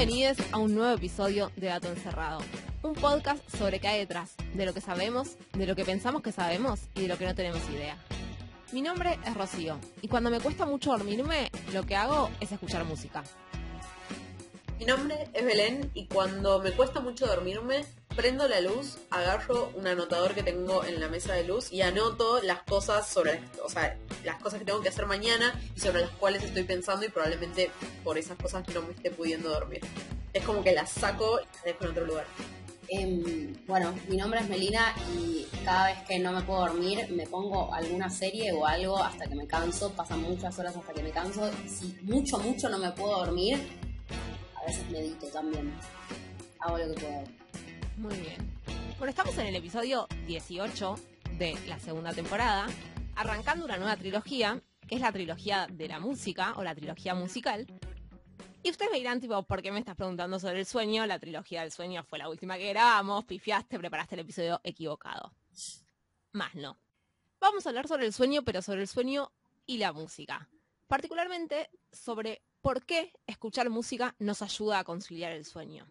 Bienvenidos a un nuevo episodio de Dato Encerrado, un podcast sobre qué hay detrás, de lo que sabemos, de lo que pensamos que sabemos y de lo que no tenemos idea. Mi nombre es Rocío y cuando me cuesta mucho dormirme, lo que hago es escuchar música. Mi nombre es Belén y cuando me cuesta mucho dormirme, prendo la luz, agarro un anotador que tengo en la mesa de luz y anoto las cosas sobre, o sea, las cosas que tengo que hacer mañana y sobre las cuales estoy pensando y probablemente por esas cosas no me esté pudiendo dormir. Es como que las saco y las dejo en otro lugar. Em, bueno, mi nombre es Melina y cada vez que no me puedo dormir me pongo alguna serie o algo hasta que me canso, pasan muchas horas hasta que me canso. Si mucho, mucho no me puedo dormir, a veces medito también. Hago lo que puedo. Muy bien. Bueno, estamos en el episodio 18 de la segunda temporada, arrancando una nueva trilogía, que es la trilogía de la música o la trilogía musical. Y ustedes me dirán, tipo, ¿por qué me estás preguntando sobre el sueño? La trilogía del sueño fue la última que grabamos, pifiaste, preparaste el episodio equivocado. Más no. Vamos a hablar sobre el sueño, pero sobre el sueño y la música. Particularmente sobre por qué escuchar música nos ayuda a conciliar el sueño.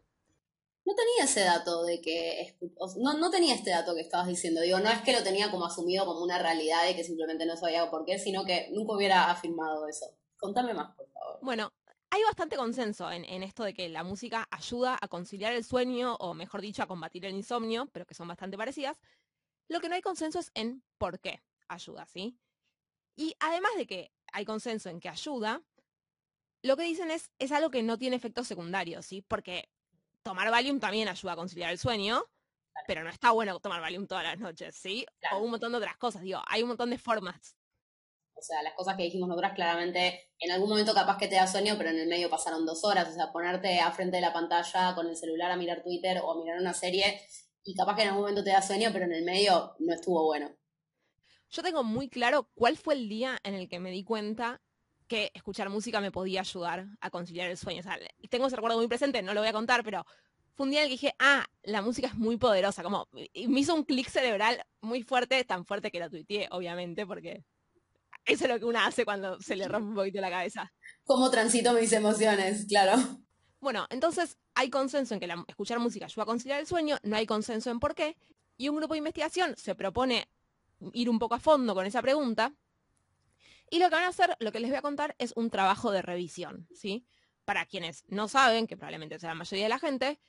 No tenía ese dato de que. No, no tenía este dato que estabas diciendo. Digo, no es que lo tenía como asumido como una realidad y que simplemente no sabía por qué, sino que nunca hubiera afirmado eso. Contame más, por favor. Bueno, hay bastante consenso en, esto de que la música ayuda a conciliar el sueño, o mejor dicho, a combatir el insomnio, pero que son bastante parecidas. Lo que no hay consenso es en por qué ayuda, ¿sí? Y además de que hay consenso en que ayuda, lo que dicen es, es algo que no tiene efectos secundarios, ¿sí? Porque tomar Valium también ayuda a conciliar el sueño, pero no está bueno tomar Valium todas las noches, ¿sí? O un montón de otras cosas, digo, hay un montón de formas o sea, las cosas que dijimos nosotras claramente, en algún momento capaz que te da sueño, pero en el medio pasaron dos horas. O sea, ponerte a frente de la pantalla con el celular a mirar Twitter o a mirar una serie y capaz que en algún momento te da sueño, pero en el medio no estuvo bueno. Yo tengo muy claro cuál fue el día en el que me di cuenta que escuchar música me podía ayudar a conciliar el sueño. O sea, tengo ese recuerdo muy presente, no lo voy a contar, pero fue un día en el que dije, ah, la música es muy poderosa, como me hizo un clic cerebral muy fuerte, tan fuerte que lo tuiteé, obviamente, porque eso es lo que uno hace cuando se le rompe un poquito la cabeza. ¿Cómo transito mis emociones? Claro. Bueno, entonces hay consenso en que escuchar música ayuda a conciliar el sueño, no hay consenso en por qué, y un grupo de investigación se propone ir un poco a fondo con esa pregunta, y lo que van a hacer, lo que les voy a contar, es un trabajo de revisión, ¿sí? Para quienes no saben, que probablemente sea la mayoría de la gente,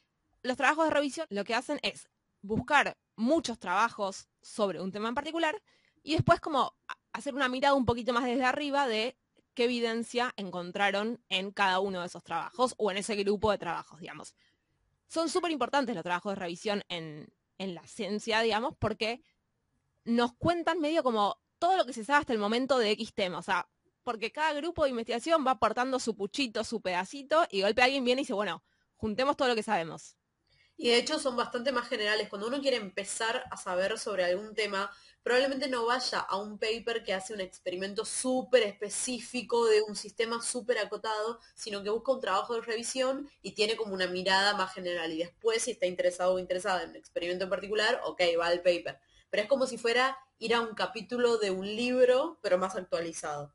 los trabajos de revisión lo que hacen es buscar muchos trabajos sobre un tema en particular y después como hacer una mirada un poquito más desde arriba de qué evidencia encontraron en cada uno de esos trabajos o en ese grupo de trabajos, digamos. Son súper importantes los trabajos de revisión en, en la ciencia, digamos, porque nos cuentan medio como todo lo que se sabe hasta el momento de X tema. O sea, porque cada grupo de investigación va aportando su puchito, su pedacito, y de golpe alguien viene y dice, bueno, juntemos todo lo que sabemos. Y de hecho son bastante más generales. Cuando uno quiere empezar a saber sobre algún tema, probablemente no vaya a un paper que hace un experimento súper específico de un sistema súper acotado, sino que busca un trabajo de revisión y tiene como una mirada más general. Y después, si está interesado o interesada en un experimento en particular, ok, va al paper. Pero es como si fuera ir a un capítulo de un libro, pero más actualizado.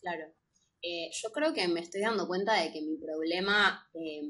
Claro. Eh, yo creo que me estoy dando cuenta de que mi problema eh,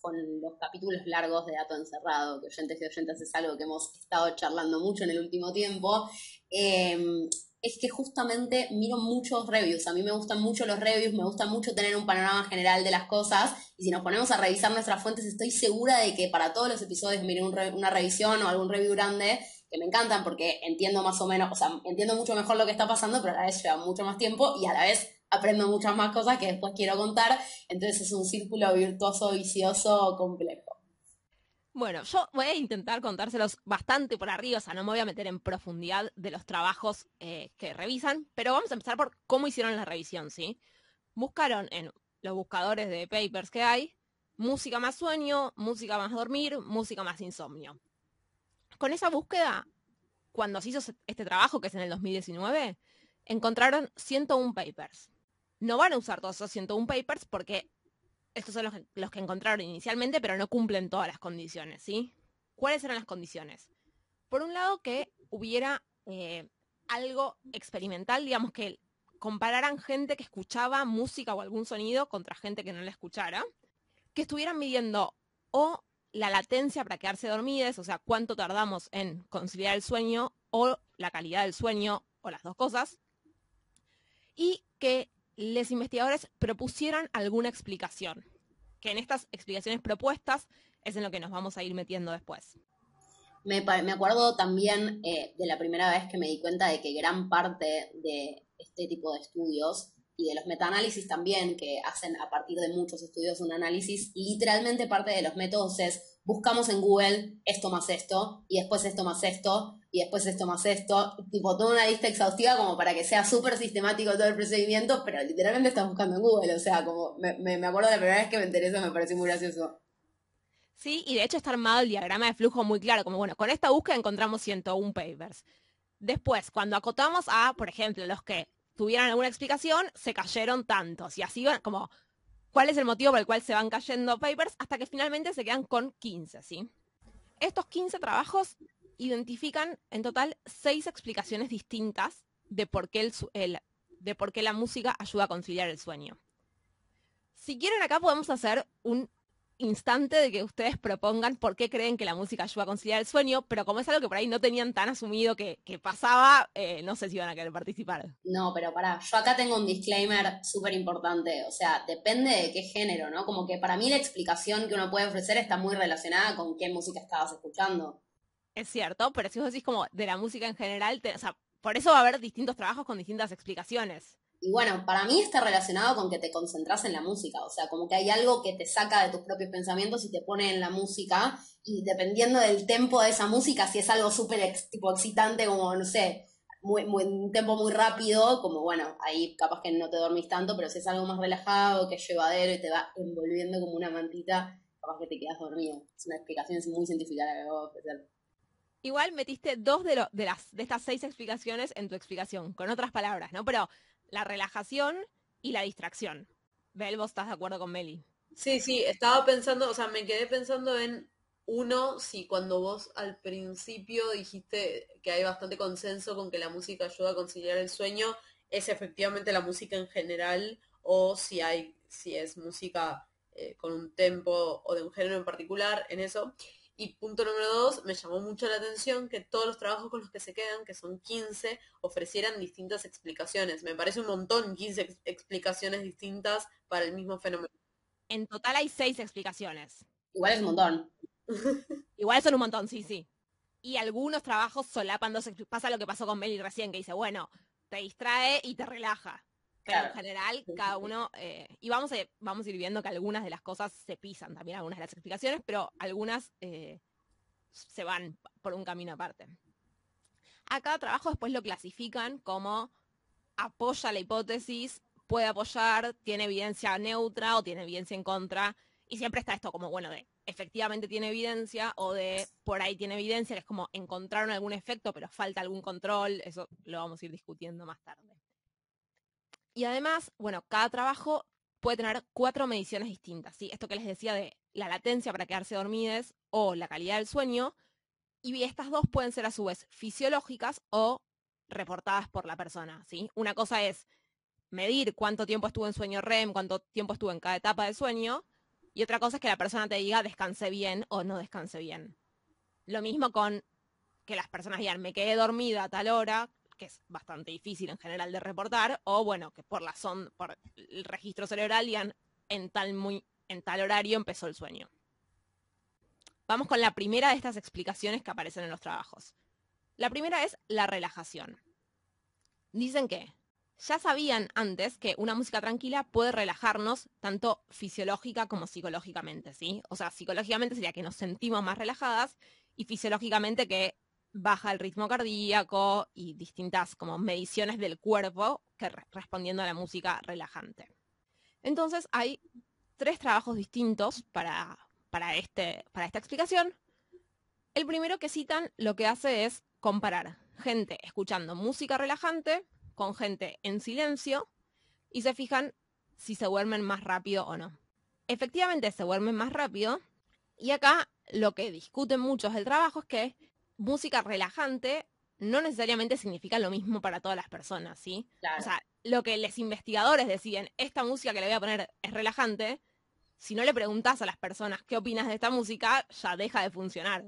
con los capítulos largos de Dato Encerrado, que oyentes y oyentes es algo que hemos estado charlando mucho en el último tiempo, em, es que justamente miro muchos reviews. A mí me gustan mucho los reviews, me gusta mucho tener un panorama general de las cosas. Y si nos ponemos a revisar nuestras fuentes, estoy segura de que para todos los episodios mire una revisión o algún review grande, que me encantan porque entiendo más o menos, o sea, entiendo mucho mejor lo que está pasando, pero a la vez lleva mucho más tiempo y a la vez aprendo muchas más cosas que después quiero contar, entonces es un círculo virtuoso, vicioso, complejo. Bueno, yo voy a intentar contárselos bastante por arriba, o sea, no me voy a meter en profundidad de los trabajos eh, que revisan, pero vamos a empezar por cómo hicieron la revisión, ¿sí? Buscaron en los buscadores de papers que hay, música más sueño, música más dormir, música más insomnio. Con esa búsqueda, cuando se hizo este trabajo, que es en el 2019, encontraron 101 papers no van a usar todos esos 101 papers porque estos son los, que encontraron inicialmente, pero no cumplen todas las condiciones, ¿sí? ¿Cuáles eran las condiciones? Por un lado, que hubiera eh, algo experimental, digamos que compararan gente que escuchaba música o algún sonido contra gente que no la escuchara. que estuvieran midiendo o la latencia para quedarse dormidas, o sea, cuánto tardamos en conciliar el sueño, o la calidad del sueño, o las dos cosas, y que los investigadores propusieran alguna explicación, que en estas explicaciones propuestas es en lo que nos vamos a ir metiendo después. Me, acuerdo también eh, de la primera vez que me di cuenta de que gran parte de este tipo de estudios y de los metaanálisis también, que hacen a partir de muchos estudios un análisis, literalmente parte de los métodos es buscamos en Google esto más esto, y después esto más esto, y después esto más esto, tipo toda una lista exhaustiva como para que sea súper sistemático todo el procedimiento, pero literalmente estás buscando en Google, o sea, como me, me, acuerdo la primera vez que me interesa, me pareció muy gracioso. Sí, y de hecho está armado el diagrama de flujo muy claro, como bueno, con esta búsqueda encontramos 101 papers. Después, cuando acotamos a, por ejemplo, los que tuvieran alguna explicación, se cayeron tantos. Y así como, ¿cuál es el motivo por el cual se van cayendo papers? Hasta que finalmente se quedan con 15, ¿sí? Estos 15 trabajos identifican en total seis explicaciones distintas de por qué, el, de por qué la música ayuda a conciliar el sueño. Si quieren acá podemos hacer un instante de que ustedes propongan por qué creen que la música ayuda a conciliar el sueño, pero como es algo que por ahí no tenían tan asumido que, pasaba, eh, no sé si van a querer participar. No, pero pará, yo acá tengo un disclaimer súper importante, o sea, depende de qué género, ¿no? Como que para mí la explicación que uno puede ofrecer está muy relacionada con qué música estabas escuchando. Es cierto, pero si vos decís como de la música en general, o sea, por eso va a haber distintos trabajos con distintas explicaciones. Y bueno, para mí está relacionado con que te concentras en la música, o sea, como que hay algo que te saca de tus propios pensamientos y te pone en la música, y dependiendo del tempo de esa música, si es algo súper tipo excitante, como, no sé, muy, un tempo muy rápido, como bueno, ahí capaz que no te dormís tanto, pero si es algo más relajado, que es llevadero y te va envolviendo como una mantita, capaz que te quedas dormido. Es una explicación muy científica la que ofrecer. Igual metiste dos de, de, las, de estas seis explicaciones en tu explicación, con otras palabras, ¿no? Pero la relajación y la distracción. Bel, ¿vos estás de acuerdo con Meli? Sí, sí, estaba pensando, o sea, me quedé pensando en uno, si cuando vos al principio dijiste que hay bastante consenso con que la música ayuda a conciliar el sueño, es efectivamente la música en general o si hay, si es música eh, con un tempo o de un género en particular en eso. Y punto número dos, me llamó mucho la atención que todos los trabajos con los que se quedan, que son 15, ofrecieran distintas explicaciones. Me parece un montón 15 explicaciones distintas para el mismo fenómeno. En total hay seis explicaciones. Igual es un montón. Igual son un montón, sí, sí. Y algunos trabajos solapan dos Pasa lo que pasó con Meli recién, que dice, bueno, te distrae y te relaja. Pero en general, cada uno, eh, y vamos a, vamos a ir viendo que algunas de las cosas se pisan también, algunas de las explicaciones, pero algunas eh, se van por un camino aparte. A cada trabajo después lo clasifican como apoya la hipótesis, puede apoyar, tiene evidencia neutra o tiene evidencia en contra, y siempre está esto como, bueno, de efectivamente tiene evidencia o de por ahí tiene evidencia, que es como encontraron algún efecto, pero falta algún control, eso lo vamos a ir discutiendo más tarde. Y además, bueno, cada trabajo puede tener cuatro mediciones distintas, ¿sí? Esto que les decía de la latencia para quedarse dormidas o la calidad del sueño. Y estas dos pueden ser a su vez fisiológicas o reportadas por la persona, ¿sí? Una cosa es medir cuánto tiempo estuvo en sueño REM, cuánto tiempo estuvo en cada etapa del sueño, y otra cosa es que la persona te diga descanse bien o no descanse bien. Lo mismo con que las personas digan me quedé dormida a tal hora, que es bastante difícil en general de reportar, o bueno, que por la son, por el registro cerebral digan en tal, muy, en tal horario empezó el sueño. Vamos con la primera de estas explicaciones que aparecen en los trabajos. La primera es la relajación. Dicen que ya sabían antes que una música tranquila puede relajarnos tanto fisiológica como psicológicamente, ¿sí? O sea, psicológicamente sería que nos sentimos más relajadas y fisiológicamente que baja el ritmo cardíaco y distintas como mediciones del cuerpo que respondiendo a la música relajante. Entonces hay tres trabajos distintos para, para, este, para esta explicación. El primero que citan lo que hace es comparar gente escuchando música relajante con gente en silencio y se fijan si se duermen más rápido o no. Efectivamente se duermen más rápido y acá lo que discuten muchos del trabajo es que música relajante no necesariamente significa lo mismo para todas las personas, ¿sí? O sea, lo que los investigadores deciden, esta música que le voy a poner es relajante, si no le preguntas a las personas qué opinas de esta música, ya deja de funcionar.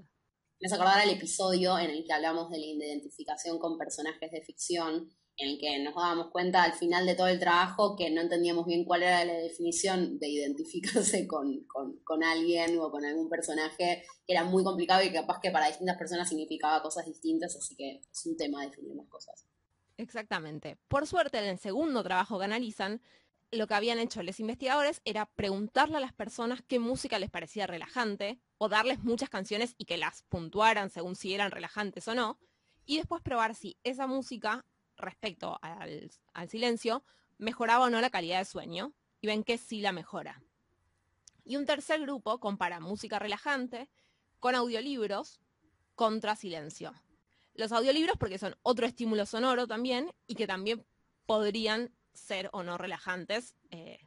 Me acordar el episodio en el que hablamos de la identificación con personajes de ficción, en que nos dábamos cuenta al final de todo el trabajo que no entendíamos bien cuál era la definición de identificarse con, con alguien o con algún personaje, que era muy complicado y capaz que para distintas personas significaba cosas distintas, así que es un tema definir las cosas. Exactamente. Por suerte, en el segundo trabajo que analizan, lo que habían hecho los investigadores era preguntarle a las personas qué música les parecía relajante o darles muchas canciones y que las puntuaran según si eran relajantes o no, y después probar si esa música respecto al, silencio mejoraba o no la calidad de sueño, y ven que sí la mejora. Y un tercer grupo compara música relajante con audiolibros contra silencio. Los audiolibros porque son otro estímulo sonoro también y que también podrían ser o no relajantes. Eh,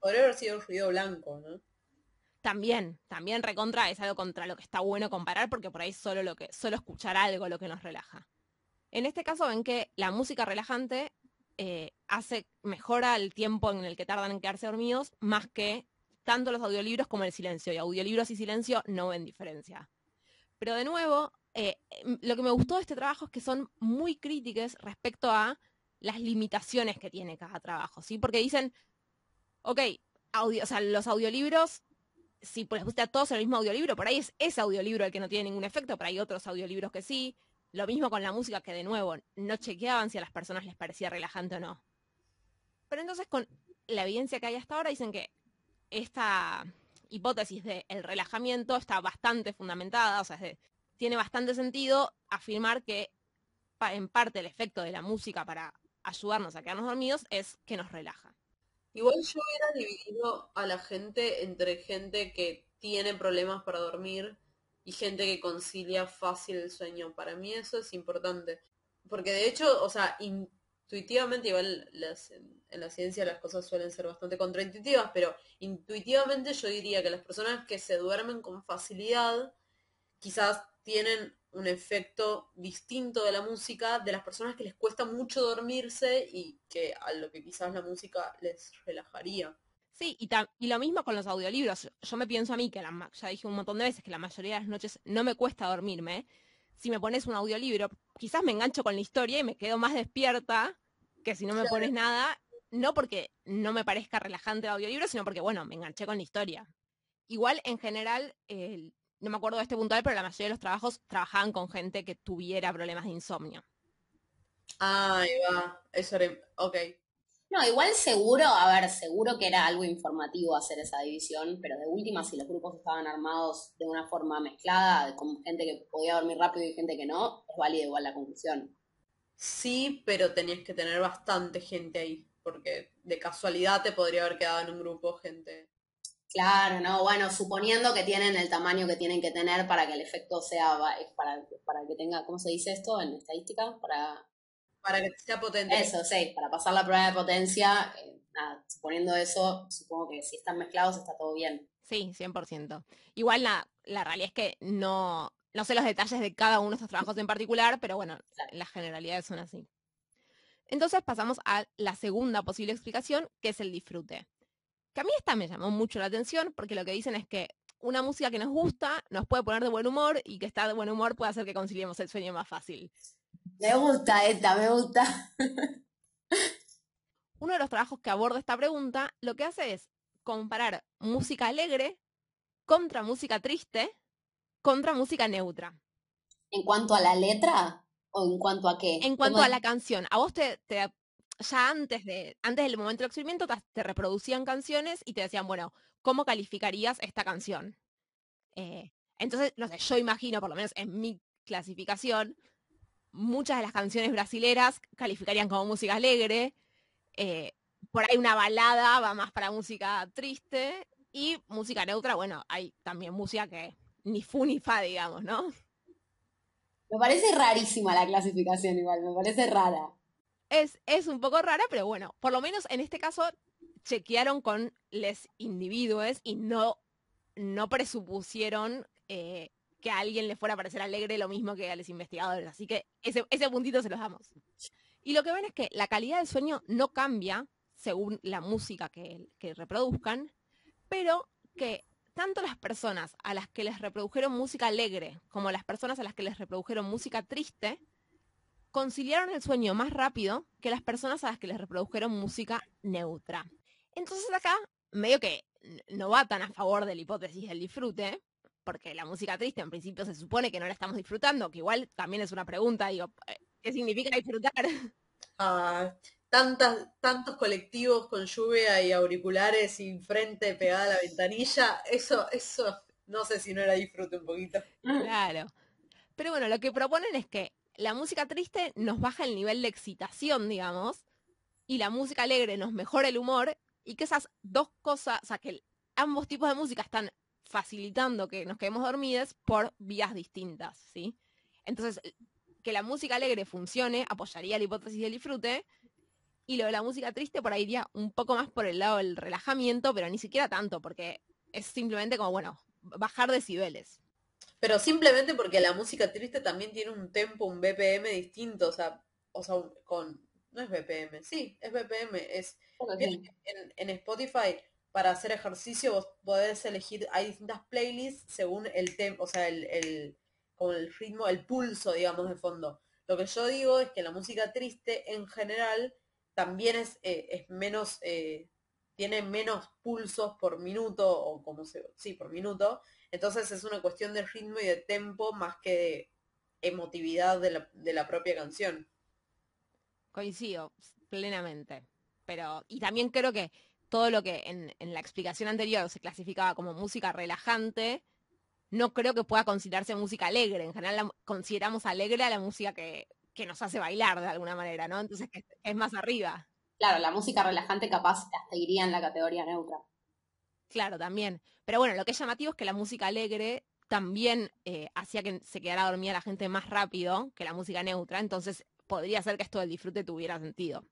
Podría haber sido ruido blanco, ¿no? También, también recontra es algo contra lo que está bueno comparar porque por ahí solo lo que, solo escuchar algo lo que nos relaja. En este caso ven que la música relajante eh, hace, mejora el tiempo en el que tardan en quedarse dormidos, más que tanto los audiolibros como el silencio. Y audiolibros y silencio no ven diferencia. Pero de nuevo, eh, lo que me gustó de este trabajo es que son muy críticas respecto a las limitaciones que tiene cada trabajo, ¿sí? Porque dicen, ok, audio, o sea, los audiolibros, si les gusta a todos el mismo audiolibro, por ahí es ese audiolibro el que no tiene ningún efecto, pero hay otros audiolibros que sí. Lo mismo con la música que de nuevo no chequeaban si a las personas les parecía relajante o no. Pero entonces con la evidencia que hay hasta ahora dicen que esta hipótesis del relajamiento está bastante fundamentada, o sea, tiene bastante sentido afirmar que en parte el efecto de la música para ayudarnos a quedarnos dormidos es que nos relaja. Igual yo hubiera dividido a la gente entre gente que tiene problemas para dormir y gente que concilia fácil el sueño. Para mí eso es importante. Porque de hecho, o sea, intuitivamente, igual en la ciencia las cosas suelen ser bastante contraintuitivas, pero intuitivamente yo diría que las personas que se duermen con facilidad quizás tienen un efecto distinto de la música de las personas que les cuesta mucho dormirse y que a lo que quizás la música les relajaría. Sí, y, y lo mismo con los audiolibros. Yo me pienso a mí que la, ya dije un montón de veces que la mayoría de las noches no me cuesta dormirme. Si me pones un audiolibro, quizás me engancho con la historia y me quedo más despierta que si no me pones nada, no porque no me parezca relajante el audiolibro, sino porque, bueno, me enganché con la historia. Igual, en general, no me acuerdo de este puntual, pero la mayoría de los trabajos trabajaban con gente que tuviera problemas de insomnio. Ah, ahí va, eso era, ok. No, igual seguro, a ver, seguro que era algo informativo hacer esa división, pero de última, si los grupos estaban armados de una forma mezclada, con gente que podía dormir rápido y gente que no, es válida igual la conclusión. Sí, pero tenías que tener bastante gente ahí, porque de casualidad te podría haber quedado en un grupo gente Claro, no, bueno, suponiendo que tienen el tamaño que tienen que tener para que el efecto sea, para, para que tenga, ¿cómo se dice esto en estadística? Para, para que sea potente. Eso, sí, para pasar la prueba de potencia, eh, nada, suponiendo eso, supongo que si están mezclados está todo bien. Sí, 100%. Igual la, la realidad es que no, no sé los detalles de cada uno de estos trabajos en particular, pero bueno, las generalidades son así. Entonces pasamos a la segunda posible explicación, que es el disfrute. Que a mí esta me llamó mucho la atención porque lo que dicen es que una música que nos gusta nos puede poner de buen humor y que estar de buen humor puede hacer que conciliemos el sueño más fácil. Me gusta esta, me gusta. Uno de los trabajos que aborda esta pregunta lo que hace es comparar música alegre contra música triste contra música neutra. ¿En cuanto a la letra? ¿O en cuanto a qué? En cuanto a la canción. ¿A vos te, te, ya antes, de, antes del momento del experimento te, reproducían canciones y te decían, bueno, ¿cómo calificarías esta canción? Eh, entonces, no sé, yo imagino, por lo menos en mi clasificación, muchas de las canciones brasileras calificarían como música alegre, eh, por ahí una balada va más para música triste y música neutra, bueno, hay también música que ni fu ni fa, digamos, ¿no? Me parece rarísima la clasificación igual, me parece rara es, un poco rara, pero bueno, por lo menos en este caso chequearon con les individuos y no, no presupusieron eh, que a alguien le fuera a parecer alegre lo mismo que a los investigadores. Así que ese, puntito se los damos. Y lo que ven es que la calidad del sueño no cambia según la música que, que reproduzcan, pero que tanto las personas a las que les reprodujeron música alegre como las personas a las que les reprodujeron música triste conciliaron el sueño más rápido que las personas a las que les reprodujeron música neutra. Entonces acá, medio que no va tan a favor de la hipótesis del disfrute, porque la música triste en principio se supone que no la estamos disfrutando, que igual también es una pregunta, digo, eh, ¿qué significa disfrutar? Ah, tantas, tantos colectivos con lluvia y auriculares y frente pegada a la ventanilla, eso, eso, no sé si no era disfrute un poquito. Claro. Pero bueno, lo que proponen es que la música triste nos baja el nivel de excitación, digamos, y la música alegre nos mejora el humor, y que esas dos cosas, o sea, que ambos tipos de música están facilitando que nos quedemos dormidas por vías distintas, ¿sí? Entonces, que la música alegre funcione apoyaría la hipótesis del disfrute, y lo de la música triste por ahí iría un poco más por el lado del relajamiento, pero ni siquiera tanto, porque es simplemente como, bueno, bajar decibeles. Pero simplemente porque la música triste también tiene un tempo, un BPM distinto, o sea, o sea, con, no es BPM, sí, es BPM, es en, Spotify para hacer ejercicio vos podés elegir, hay distintas playlists según el tempo, o sea, el, el, con el ritmo, el pulso, digamos, de fondo. Lo que yo digo es que la música triste en general también es, eh, es menos, eh, tiene menos pulsos por minuto, o como se, sí, por minuto. Entonces es una cuestión de ritmo y de tempo más que de emotividad de la, de la propia canción. Coincido plenamente. Pero, y también creo que todo lo que en, en la explicación anterior se clasificaba como música relajante, no creo que pueda considerarse música alegre. En general consideramos alegre a la música que que nos hace bailar de alguna manera, ¿no? Entonces es más arriba. Claro, la música relajante capaz hasta iría en la categoría neutra. Claro, también. Pero bueno, lo que es llamativo es que la música alegre también eh, hacía que se quedara dormida la gente más rápido que la música neutra, entonces podría ser que esto del disfrute tuviera sentido.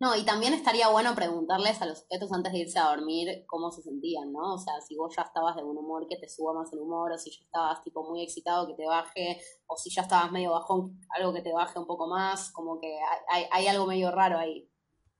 No, y también estaría bueno preguntarles a los sujetos antes de irse a dormir cómo se sentían, ¿no? O sea, si vos ya estabas de un humor que te suba más el humor, o si ya estabas tipo muy excitado que te baje, o si ya estabas medio bajón, algo que te baje un poco más, como que hay, hay algo medio raro ahí.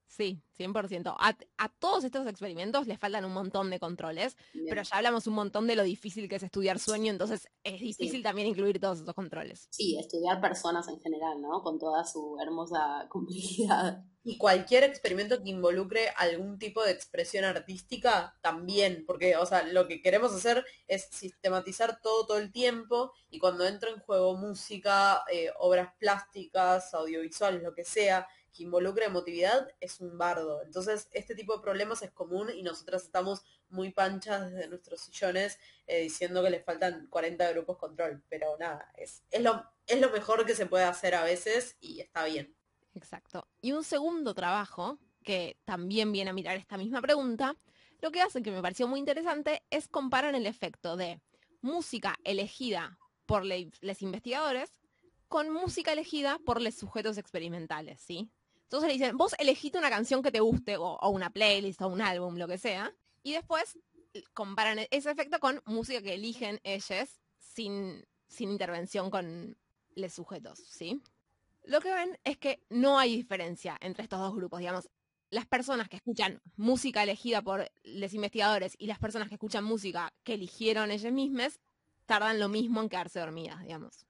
Sí, 100%. A, a todos estos experimentos les faltan un montón de controles, pero ya hablamos un montón de lo difícil que es estudiar sueño, entonces es difícil también incluir todos estos controles. Sí, estudiar personas en general, ¿no? Con toda su hermosa complejidad. Y cualquier experimento que involucre algún tipo de expresión artística también, porque, o sea, lo que queremos hacer es sistematizar todo todo el tiempo y cuando entra en juego música, eh, obras plásticas, audiovisuales, lo que sea, que involucra emotividad es un bardo. Entonces, este tipo de problemas es común y nosotras estamos muy panchas desde nuestros sillones eh, diciendo que les faltan 40 grupos control. Pero nada, es, es, lo, es lo mejor que se puede hacer a veces y está bien. Exacto. Y un segundo trabajo que también viene a mirar esta misma pregunta, lo que hace que me pareció muy interesante es comparar el efecto de música elegida por los investigadores con música elegida por los sujetos experimentales, ¿sí? Entonces le dicen, vos elegiste una canción que te guste, o, una playlist, o un álbum, lo que sea, y después comparan ese efecto con música que eligen ellos sin, sin intervención con los sujetos, ¿sí? Lo que ven es que no hay diferencia entre estos dos grupos, digamos. Las personas que escuchan música elegida por los investigadores y las personas que escuchan música que eligieron ellos mismos tardan lo mismo en quedarse dormidas, digamos.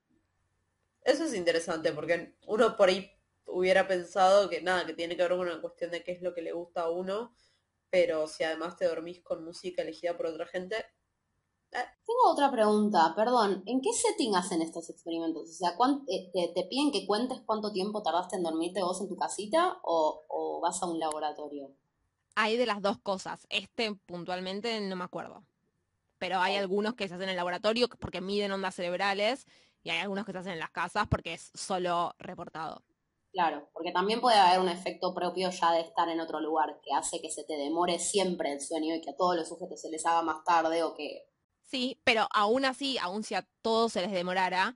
Eso es interesante porque uno por ahí hubiera pensado que nada, que tiene que ver con una cuestión de qué es lo que le gusta a uno, pero si además te dormís con música elegida por otra gente. Eh. Tengo otra pregunta, perdón, ¿en qué setting hacen estos experimentos? O sea, eh, te, piden que cuentes cuánto tiempo tardaste en dormirte vos en tu casita o, o vas a un laboratorio? Hay de las dos cosas. Este puntualmente no me acuerdo. Pero hay algunos que se hacen en el laboratorio porque miden ondas cerebrales y hay algunos que se hacen en las casas porque es solo reportado. Claro, porque también puede haber un efecto propio ya de estar en otro lugar, que hace que se te demore siempre el sueño y que a todos los sujetos se les haga más tarde o que... Sí, pero aún así, aún si a todos se les demorara,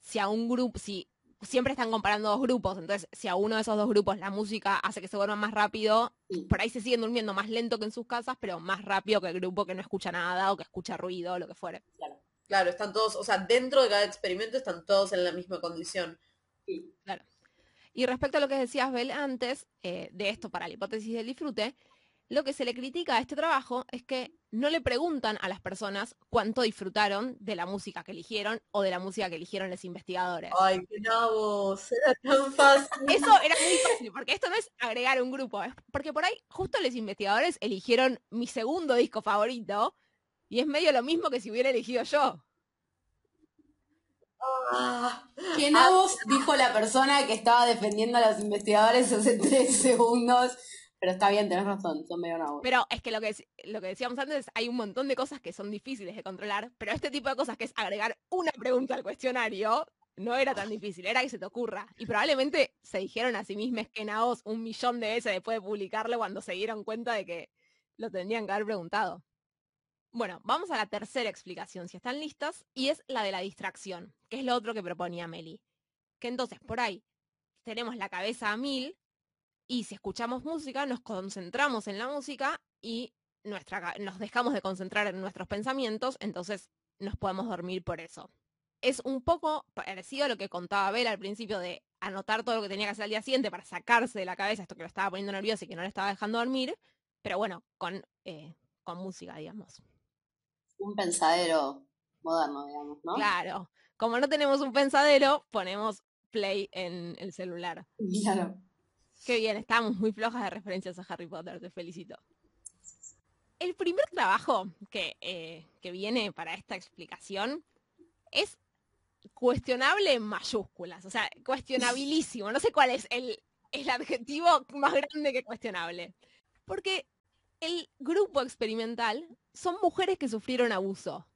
si a un grupo, si siempre están comparando dos grupos, entonces si a uno de esos dos grupos la música hace que se duerman más rápido, por ahí se siguen durmiendo más lento que en sus casas, pero más rápido que el grupo que no escucha nada o que escucha ruido o lo que fuere. Claro. Claro, están todos, o sea, dentro de cada experimento están todos en la misma condición. Sí. Claro. Y respecto a lo que decías, Bel, antes, eh, de esto para la hipótesis del disfrute, lo que se le critica a este trabajo es que no le preguntan a las personas cuánto disfrutaron de la música que eligieron o de la música que eligieron los investigadores. Ay, qué nabos, era tan fácil. Eso era muy fácil, porque esto no es agregar un grupo, es porque por ahí justo los investigadores eligieron mi segundo disco favorito y es medio lo mismo que si hubiera elegido yo. Ah, ¿Qué nabos dijo la persona que estaba defendiendo a los investigadores hace tres segundos? Pero está bien, tenés razón, son medio nabos. Pero es que lo que, lo que decíamos antes, hay un montón de cosas que son difíciles de controlar, pero este tipo de cosas que es agregar una pregunta al cuestionario, no era tan difícil, era que se te ocurra. Y probablemente se dijeron a sí mismos que Naos un millón de veces después de publicarlo cuando se dieron cuenta de que lo tendrían que haber preguntado. Bueno, vamos a la tercera explicación, si están listas, y es la de la distracción, que es lo otro que proponía Meli. Que entonces, por ahí, tenemos la cabeza a mil, y si escuchamos música, nos concentramos en la música y nuestra, nos dejamos de concentrar en nuestros pensamientos, entonces nos podemos dormir por eso. Es un poco parecido a lo que contaba Bel al principio de anotar todo lo que tenía que hacer al día siguiente para sacarse de la cabeza esto que lo estaba poniendo nervioso y que no le estaba dejando dormir, pero bueno, con, eh, con música, digamos. Un pensadero moderno, digamos, ¿no? Claro. Como no tenemos un pensadero, ponemos play en el celular. Claro. Qué bien, estábamos muy flojas de referencias a Harry Potter, te felicito. El primer trabajo que, eh, que viene para esta explicación es cuestionable en mayúsculas, o sea, cuestionabilísimo. No sé cuál es el, el adjetivo más grande que cuestionable. Porque el grupo experimental son mujeres que sufrieron abuso.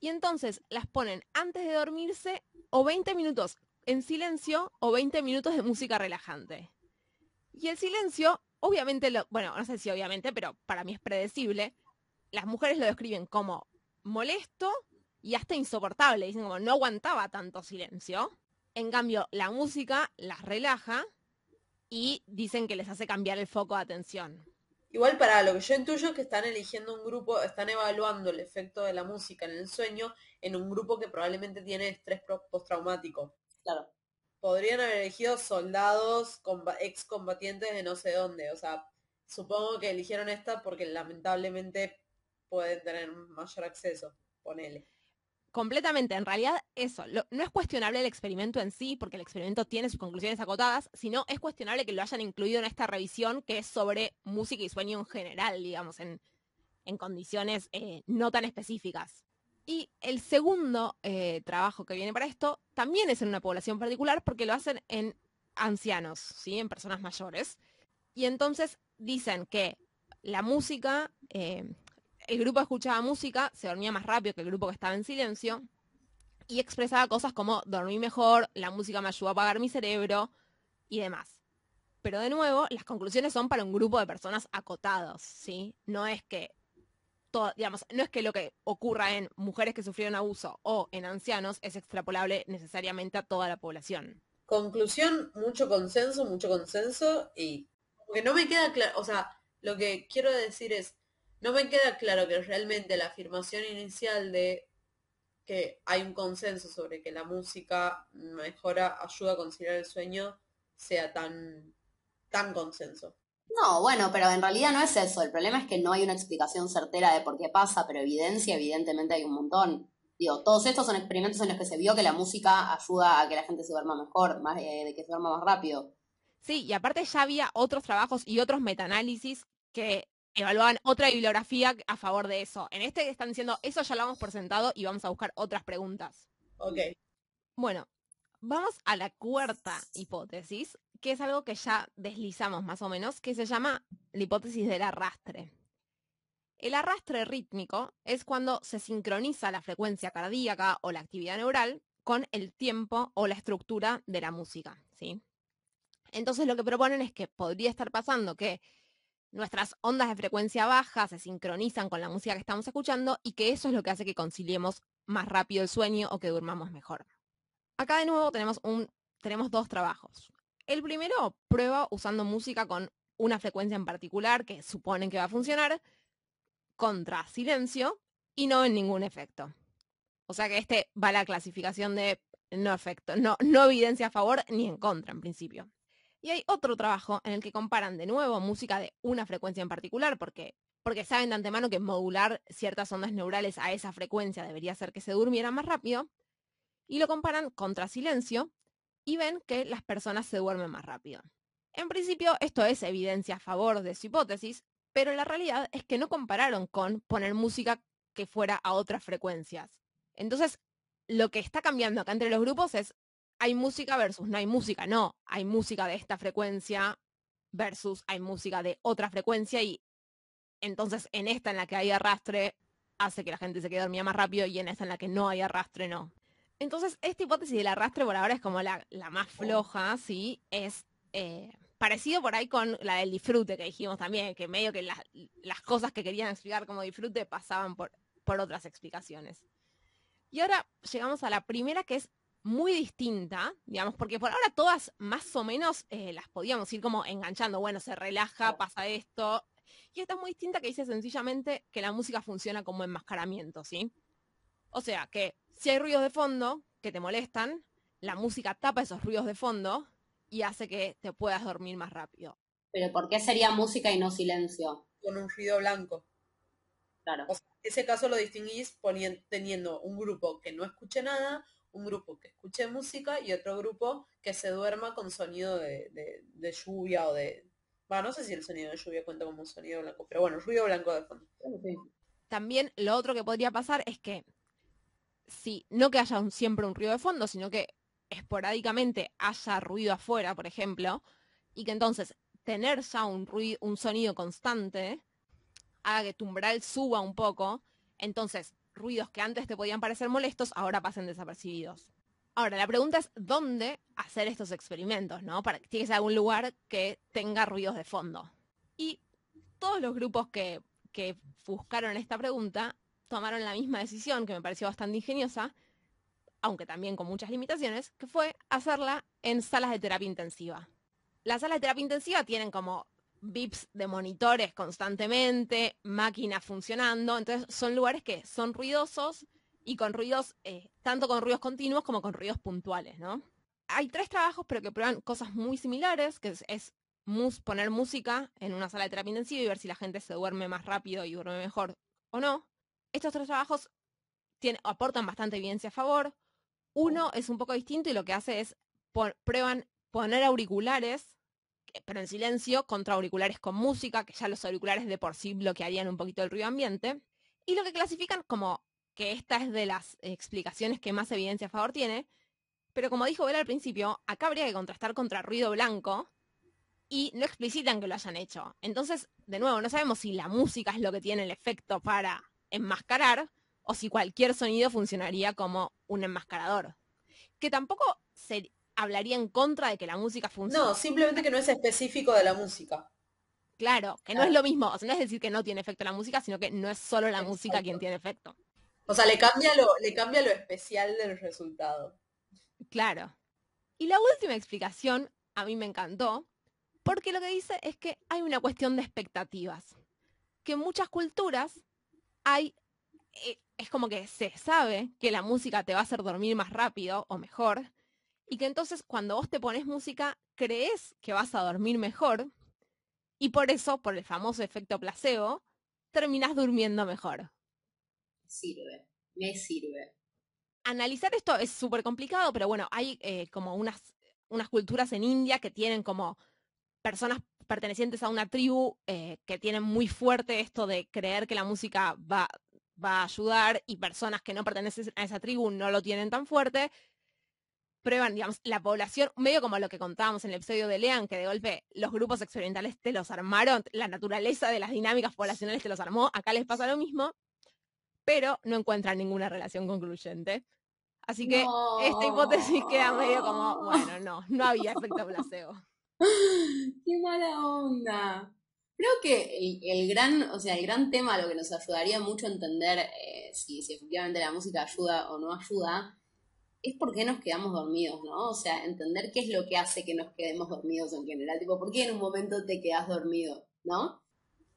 Y entonces las ponen antes de dormirse o 20 minutos en silencio o 20 minutos de música relajante. Y el silencio, obviamente, lo, bueno, no sé si obviamente, pero para mí es predecible. Las mujeres lo describen como molesto y hasta insoportable. Dicen como no aguantaba tanto silencio. En cambio, la música las relaja y dicen que les hace cambiar el foco de atención. Igual para lo que yo intuyo es que están eligiendo un grupo, están evaluando el efecto de la música en el sueño en un grupo que probablemente tiene estrés postraumático. Claro podrían haber elegido soldados, excombatientes de no sé dónde. O sea, supongo que eligieron esta porque lamentablemente pueden tener mayor acceso. Ponele. Completamente, en realidad eso, no es cuestionable el experimento en sí, porque el experimento tiene sus conclusiones acotadas, sino es cuestionable que lo hayan incluido en esta revisión que es sobre música y sueño en general, digamos, en, condiciones eh, no tan específicas. Y el segundo eh, trabajo que viene para esto también es en una población particular porque lo hacen en ancianos, ¿sí? en personas mayores. Y entonces dicen que la música, eh, el grupo escuchaba música, se dormía más rápido que el grupo que estaba en silencio y expresaba cosas como dormí mejor, la música me ayudó a apagar mi cerebro y demás. Pero de nuevo, las conclusiones son para un grupo de personas acotados, ¿sí? No es que no es que lo que ocurra en mujeres que sufrieron abuso o en ancianos es extrapolable necesariamente a toda la población. Conclusión, mucho consenso, mucho consenso y que no me queda claro, o sea, lo que quiero decir es, no me queda claro que realmente la afirmación inicial de que hay un consenso sobre que la música mejora, ayuda a conciliar el sueño, sea tan, tan consenso. No, bueno, pero en realidad no es eso. El problema es que no hay una explicación certera de por qué pasa, pero evidencia evidentemente hay un montón. Digo, todos estos son experimentos en los que se vio que la música ayuda a que la gente se duerma mejor, más, eh, de que se duerma más rápido. Sí, y aparte ya había otros trabajos y otros metaanálisis que evaluaban otra bibliografía a favor de eso. En este están diciendo, eso ya lo hemos presentado y vamos a buscar otras preguntas. Ok. Bueno, vamos a la cuarta hipótesis, que es algo que ya deslizamos más o menos, que se llama la hipótesis del arrastre. El arrastre rítmico es cuando se sincroniza la frecuencia cardíaca o la actividad neural con el tiempo o la estructura de la música, ¿sí? Entonces lo que proponen es que podría estar pasando que nuestras ondas de frecuencia baja se sincronizan con la música que estamos escuchando y que eso es lo que hace que conciliemos más rápido el sueño o que durmamos mejor. Acá de nuevo tenemos, un, tenemos dos trabajos. El primero prueba usando música con una frecuencia en particular que suponen que va a funcionar contra silencio y no en ningún efecto. O sea que este va a la clasificación de no efecto, no, no evidencia a favor ni en contra en principio. Y hay otro trabajo en el que comparan de nuevo música de una frecuencia en particular, porque, porque saben de antemano que modular ciertas ondas neurales a esa frecuencia debería hacer que se durmiera más rápido, y lo comparan contra silencio y ven que las personas se duermen más rápido. En principio, esto es evidencia a favor de su hipótesis, pero la realidad es que no compararon con poner música que fuera a otras frecuencias. Entonces, lo que está cambiando acá entre los grupos es hay música versus no hay música. No, hay música de esta frecuencia versus hay música de otra frecuencia y entonces en esta en la que hay arrastre hace que la gente se quede dormida más rápido y en esta en la que no hay arrastre no. Entonces, esta hipótesis del arrastre por ahora es como la, más floja, ¿sí? Es eh, parecido por ahí con la del disfrute que dijimos también, que medio que las cosas que querían explicar como disfrute pasaban por, por otras explicaciones. Y ahora llegamos a la primera que es muy distinta, digamos, porque por ahora todas más o menos eh, las podíamos ir como enganchando, bueno, se relaja, pasa esto, y esta es muy distinta que dice sencillamente que la música funciona como enmascaramiento, ¿sí? O sea, que si hay ruidos de fondo que te molestan, la música tapa esos ruidos de fondo y hace que te puedas dormir más rápido. Pero ¿por qué sería música y no silencio? Con un ruido blanco. Claro. O sea, en ese caso lo distinguís teniendo un grupo que no escuche nada, un grupo que escuche música y otro grupo que se duerma con sonido de, lluvia o de... Bueno, no sé si el sonido de lluvia cuenta como un sonido blanco, pero bueno, ruido blanco de fondo. También lo otro que podría pasar es que si no que haya siempre un ruido de fondo, sino que esporádicamente haya ruido afuera, por ejemplo, y que entonces tener ya un, ruido, un sonido constante haga que tu umbral suba un poco, entonces ruidos que antes te podían parecer molestos ahora pasen desapercibidos. Ahora, la pregunta es dónde hacer estos experimentos, ¿no? Para que algún lugar que tenga ruidos de fondo. Y todos los grupos que, que buscaron esta pregunta tomaron la misma decisión, que me pareció bastante ingeniosa, aunque también con muchas limitaciones, que fue hacerla en salas de terapia intensiva. Las salas de terapia intensiva tienen como VIPs de monitores constantemente, máquinas funcionando, entonces son lugares que son ruidosos y con ruidos, eh, tanto con ruidos continuos como con ruidos puntuales, ¿no? Hay tres trabajos, pero que prueban cosas muy similares, que es, poner música en una sala de terapia intensiva y ver si la gente se duerme más rápido y duerme mejor o no. Estos tres trabajos aportan bastante evidencia a favor. Uno es un poco distinto y lo que hace es prueban poner auriculares, pero en silencio, contra auriculares con música, que ya los auriculares de por sí bloquearían un poquito el ruido ambiente. Y lo que clasifican como que esta es de las explicaciones que más evidencia a favor tiene, pero como dijo Bela al principio, acá habría que contrastar contra ruido blanco y no explicitan que lo hayan hecho. Entonces, de nuevo, no sabemos si la música es lo que tiene el efecto para enmascarar o si cualquier sonido funcionaría como un enmascarador. Que tampoco se hablaría en contra de que la música funcione. No, simplemente que no es específico de la música. Claro, que no es lo mismo, o sea, no es decir que no tiene efecto la música, sino que no es solo la música quien tiene efecto. O sea, le cambia lo, le cambia lo especial del resultado. Claro. Y la última explicación a mí me encantó, porque lo que dice es que hay una cuestión de expectativas. Que en muchas culturas hay, eh, es como que se sabe que la música te va a hacer dormir más rápido o mejor, y que entonces cuando vos te pones música, crees que vas a dormir mejor, y por eso, por el famoso efecto placebo, terminas durmiendo mejor. Sirve, me sirve. Analizar esto es súper complicado, pero bueno, hay eh, como unas, unas culturas en India que tienen como personas pertenecientes a una tribu eh, que tienen muy fuerte esto de creer que la música va, va a ayudar y personas que no pertenecen a esa tribu no lo tienen tan fuerte, prueban, digamos, la población, medio como lo que contábamos en el episodio de Lean, que de golpe los grupos experimentales te los armaron, la naturaleza de las dinámicas poblacionales te los armó, acá les pasa lo mismo, pero no encuentran ninguna relación concluyente. Así que esta hipótesis queda medio como, bueno, no, no había efecto placebo. ¡Qué mala onda! Creo que el, gran, o sea, el gran tema, lo que nos ayudaría mucho a entender eh, si, efectivamente la música ayuda o no ayuda, es por qué nos quedamos dormidos, ¿no? O sea, entender qué es lo que hace que nos quedemos dormidos en general. Tipo, ¿por qué en un momento te quedas dormido, ¿no?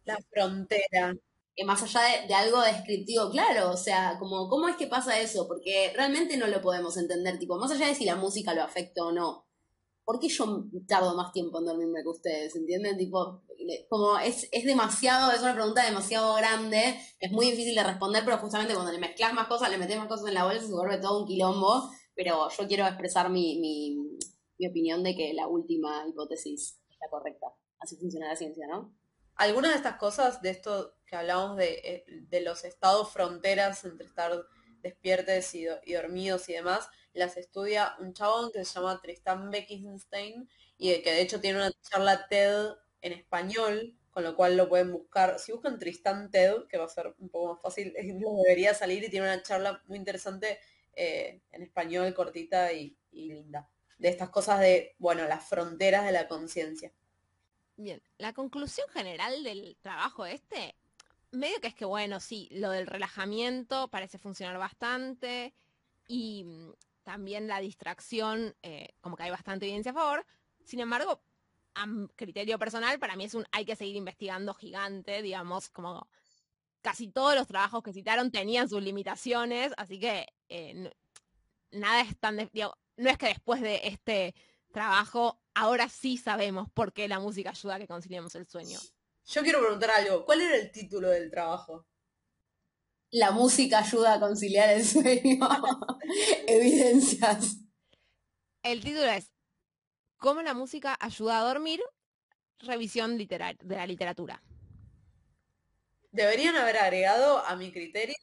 La frontera. Que más allá de, de, algo descriptivo, claro, o sea, como, ¿cómo es que pasa eso? Porque realmente no lo podemos entender, tipo, más allá de si la música lo afecta o no ¿por qué yo tardo más tiempo en dormirme que ustedes? ¿Entienden? Tipo, como es, es demasiado, es una pregunta demasiado grande, es muy difícil de responder, pero justamente cuando le mezclas más cosas, le metes más cosas en la bolsa, se vuelve todo un quilombo. Pero yo quiero expresar mi, mi, opinión de que la última hipótesis es la correcta. Así funciona la ciencia, ¿no? Algunas de estas cosas, de esto que hablamos de, eh, de los estados fronteras entre estar despiertes y, y, dormidos y demás, las estudia un chabón que se llama Tristan Beckenstein y que de hecho tiene una charla TED en español, con lo cual lo pueden buscar. Si buscan Tristan TED, que va a ser un poco más fácil, debería salir y tiene una charla muy interesante eh, en español, cortita y, y linda. De estas cosas de, bueno, las fronteras de la conciencia. Bien, la conclusión general del trabajo este, medio que es que, bueno, sí, lo del relajamiento parece funcionar bastante y también la distracción, eh, como que hay bastante evidencia a favor. Sin embargo, a criterio personal, para mí es un hay que seguir investigando gigante, digamos, como casi todos los trabajos que citaron tenían sus limitaciones, así que eh, nada es tan, no es que después de este trabajo ahora sí sabemos por qué la música ayuda a que conciliemos el sueño. Yo quiero preguntar algo, ¿cuál era el título del trabajo? La música ayuda a conciliar el sueño. Evidencias. El título es ¿Cómo la música ayuda a dormir? Revisión de la literatura. Deberían haber agregado a mi criterio,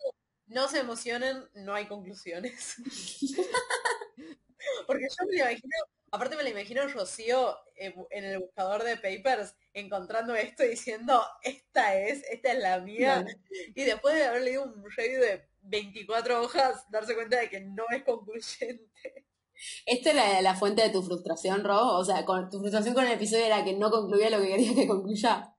no se emocionen, no hay conclusiones. Porque yo me imagino, aparte me la imagino Rocío en el buscador de papers encontrando esto y diciendo, esta es, esta es la mía. Y después de haber leído un review de 24 hojas, darse cuenta de que no es concluyente. ¿Esta es la, fuente de tu frustración, Ro? O sea, con, tu frustración con el episodio era que no concluía lo que quería que concluya.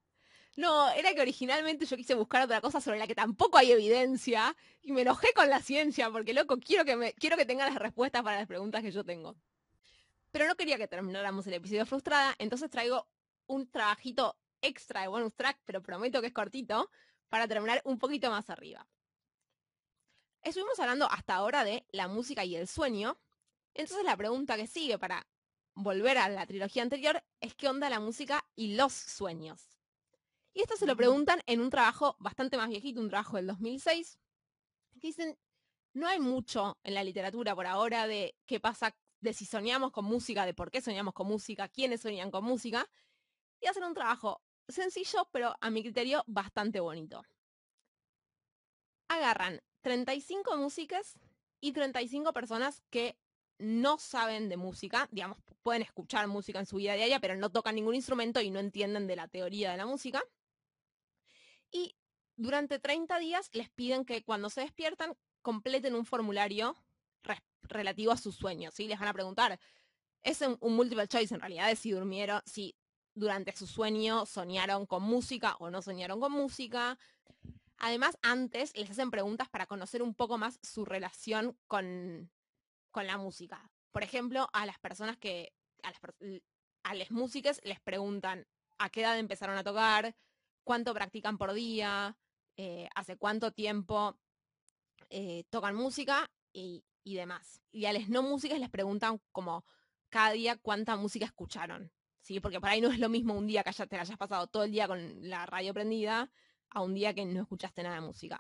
No, era que originalmente yo quise buscar otra cosa sobre la que tampoco hay evidencia y me enojé con la ciencia porque, loco, quiero que, me, quiero que tenga las respuestas para las preguntas que yo tengo. Pero no quería que termináramos el episodio frustrada, entonces traigo un trabajito extra de bonus track, pero prometo que es cortito, para terminar un poquito más arriba. Estuvimos hablando hasta ahora de la música y el sueño, entonces la pregunta que sigue para volver a la trilogía anterior es qué onda la música y los sueños. Y esto se lo preguntan en un trabajo bastante más viejito, un trabajo del 2006, que dicen, no hay mucho en la literatura por ahora de qué pasa, de si soñamos con música, de por qué soñamos con música, quiénes soñan con música, y hacen un trabajo sencillo, pero a mi criterio bastante bonito. Agarran 35 músicas y 35 personas que no saben de música, digamos, pueden escuchar música en su vida diaria, pero no tocan ningún instrumento y no entienden de la teoría de la música. Y durante 30 días les piden que cuando se despiertan completen un formulario relativo a sus sueños, ¿sí? Les van a preguntar, es un, multiple choice en realidad, de si durmieron, si durante su sueño soñaron con música o no soñaron con música. Además, antes les hacen preguntas para conocer un poco más su relación con, con la música. Por ejemplo, a las personas que, a las, músicas les preguntan a qué edad empezaron a tocar, cuánto practican por día, eh, hace cuánto tiempo eh, tocan música y, y, demás. Y a las no músicas les preguntan como cada día cuánta música escucharon. ¿sí? Porque por ahí no es lo mismo un día que te hayas pasado todo el día con la radio prendida a un día que no escuchaste nada de música.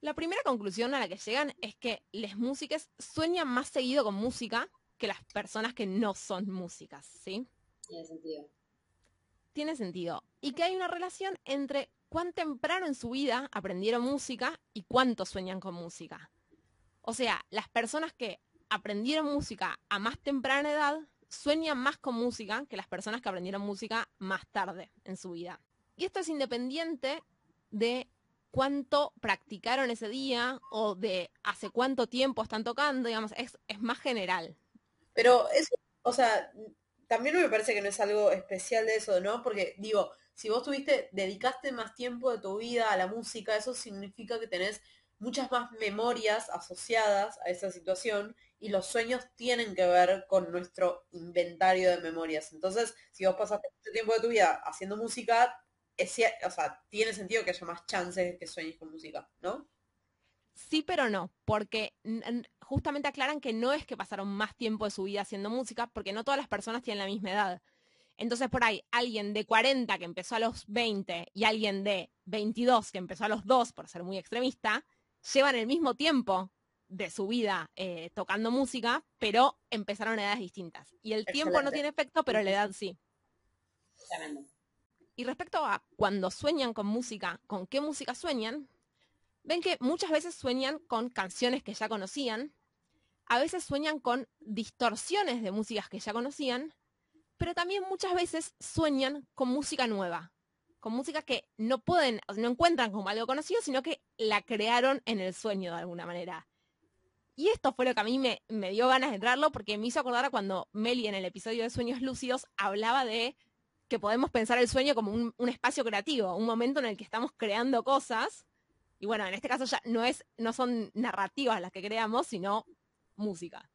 La primera conclusión a la que llegan es que las músicas sueñan más seguido con música que las personas que no son músicas, ¿sí? Tiene sentido. Tiene sentido. Y que hay una relación entre cuán temprano en su vida aprendieron música y cuánto sueñan con música. O sea, las personas que aprendieron música a más temprana edad sueñan más con música que las personas que aprendieron música más tarde en su vida. Y esto es independiente de cuánto practicaron ese día o de hace cuánto tiempo están tocando, digamos, es, es más general. Pero eso, o sea, también me parece que no es algo especial de eso, ¿no? Porque digo, si vos tuviste, dedicaste más tiempo de tu vida a la música, eso significa que tenés muchas más memorias asociadas a esa situación y los sueños tienen que ver con nuestro inventario de memorias. Entonces, si vos pasaste mucho tiempo de tu vida haciendo música, o sea, tiene sentido que haya más chances de que sueñes con música, ¿no? Sí, pero no, porque justamente aclaran que no es que pasaron más tiempo de su vida haciendo música, porque no todas las personas tienen la misma edad. Entonces por ahí, alguien de 40 que empezó a los 20 y alguien de 22 que empezó a los 2, por ser muy extremista, llevan el mismo tiempo de su vida eh, tocando música, pero empezaron a edades distintas. Y el tiempo no tiene efecto, pero la edad sí. Y respecto a cuando sueñan con música, con qué música sueñan, ven que muchas veces sueñan con canciones que ya conocían, a veces sueñan con distorsiones de músicas que ya conocían, pero también muchas veces sueñan con música nueva, con música que no pueden, no encuentran como algo conocido, sino que la crearon en el sueño de alguna manera. Y esto fue lo que a mí me, me dio ganas de entrarlo porque me hizo acordar a cuando Meli en el episodio de Sueños Lúcidos hablaba de que podemos pensar el sueño como un, un, espacio creativo, un momento en el que estamos creando cosas. Y bueno, en este caso ya no es, no son narrativas las que creamos, sino música.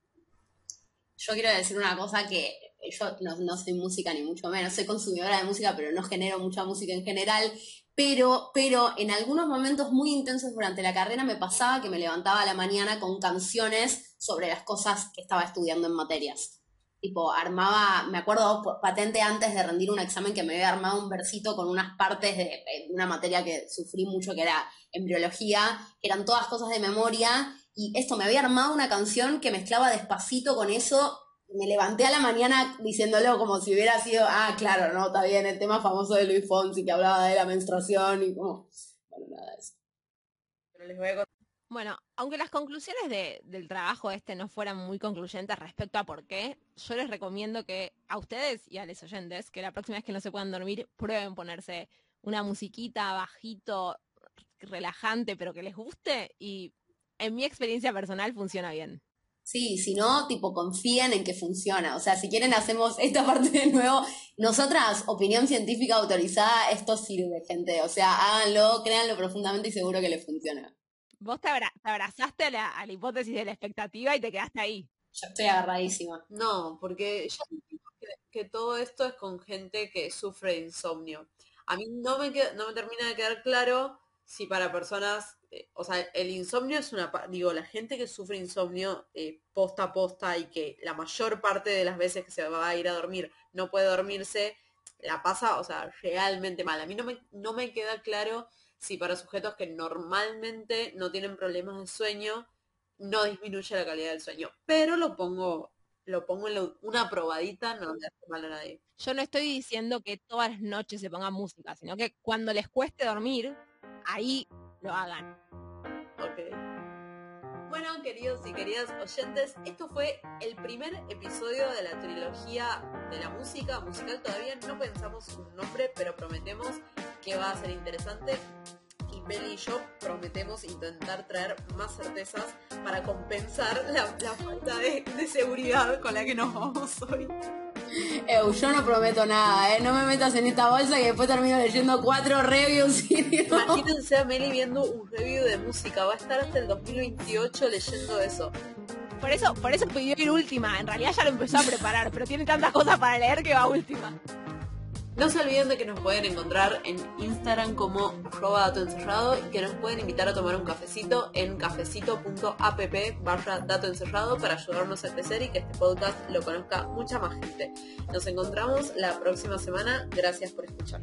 Yo quiero decir una cosa que yo no, no soy música ni mucho menos, soy consumidora de música, pero no genero mucha música en general. Pero, pero en algunos momentos muy intensos durante la carrera me pasaba que me levantaba a la mañana con canciones sobre las cosas que estaba estudiando en materias. Tipo, armaba, me acuerdo patente antes de rendir un examen que me había armado un versito con unas partes de, una materia que sufrí mucho que era embriología, que eran todas cosas de memoria, y esto me había armado una canción que mezclaba despacito con eso me levanté a la mañana diciéndolo como si hubiera sido, ah, claro, no, está bien, el tema famoso de Luis Fonsi que hablaba de la menstruación y como, bueno, nada de eso. Bueno, aunque las conclusiones del trabajo este no fueran muy concluyentes respecto a por qué, yo les recomiendo que a ustedes y a los oyentes, que la próxima vez que no se puedan dormir, prueben ponerse una musiquita bajito, relajante, pero que les guste y en mi experiencia personal funciona bien. Sí, si no, tipo, confíen en que funciona. O sea, si quieren hacemos esta parte de nuevo. Nosotras, opinión científica autorizada, esto sirve, gente. O sea, háganlo, créanlo profundamente y seguro que les funciona. Vos te, abrazaste a la, hipótesis de la expectativa y te quedaste ahí. Yo estoy agarradísima. No, porque yo que, que todo esto es con gente que sufre de insomnio. A mí no me, no me termina de quedar claro si para personas eh, o sea, el insomnio es una, digo, la gente que sufre insomnio eh, posta a posta y que la mayor parte de las veces que se va a ir a dormir no puede dormirse, la pasa, o sea, realmente mal. A mí no me, no me queda claro si para sujetos que normalmente no tienen problemas de sueño, no disminuye la calidad del sueño. Pero lo pongo, lo pongo en una probadita, no le hace mal a nadie. Yo no estoy diciendo que todas las noches se ponga música, sino que cuando les cueste dormir, ahí lo hagan. Ok. Bueno, queridos y queridas oyentes, esto fue el primer episodio de la trilogía de la música musical. Todavía no pensamos un nombre, pero prometemos que va a ser interesante. Y Meli y yo prometemos intentar traer más certezas para compensar la, falta de, de seguridad con la que nos vamos hoy yo no prometo nada, ¿eh? No me metas en esta bolsa y después termino leyendo cuatro reviews. Imagínense a Meli viendo un review de música. Va a estar hasta el 2028 leyendo eso. Por eso, por eso pidió ir última. En realidad ya lo empezó a preparar, pero tiene tantas cosas para leer que va última. No se olviden de que nos pueden encontrar en Instagram como dato encerrado y que nos pueden invitar a tomar un cafecito en cafecito.app barra dato encerrado para ayudarnos a crecer y que este podcast lo conozca mucha más gente. Nos encontramos la próxima semana. Gracias por escuchar.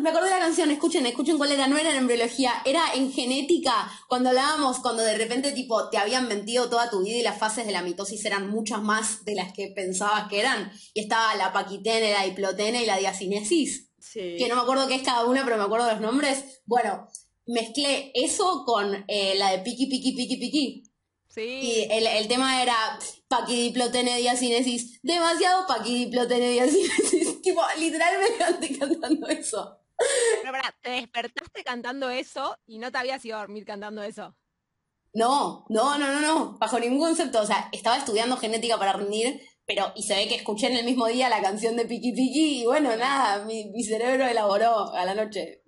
Me acordé de la canción, escuchen, escuchen cuál era, no era en embriología, era en genética, cuando hablábamos, cuando de repente tipo te habían mentido toda tu vida y las fases de la mitosis eran muchas más de las que pensabas que eran, y estaba la paquitene, la diplotene y la diacinesis, que no me acuerdo qué es cada una, pero me acuerdo de los nombres, bueno, mezclé eso con eh, la de piqui, piqui, piqui, piqui. Sí. Y el, el tema era paquidiplotene diacinesis, demasiado paquidiplotene diacinesis tipo, literal me levanté cantando eso. Pero para, te despertaste cantando eso y no te habías ido a dormir cantando eso. No, no, no, no, no, bajo ningún concepto. O sea, estaba estudiando genética para rendir, pero y se ve que escuché en el mismo día la canción de Piki Piki y bueno, nada, mi, mi cerebro elaboró a la noche.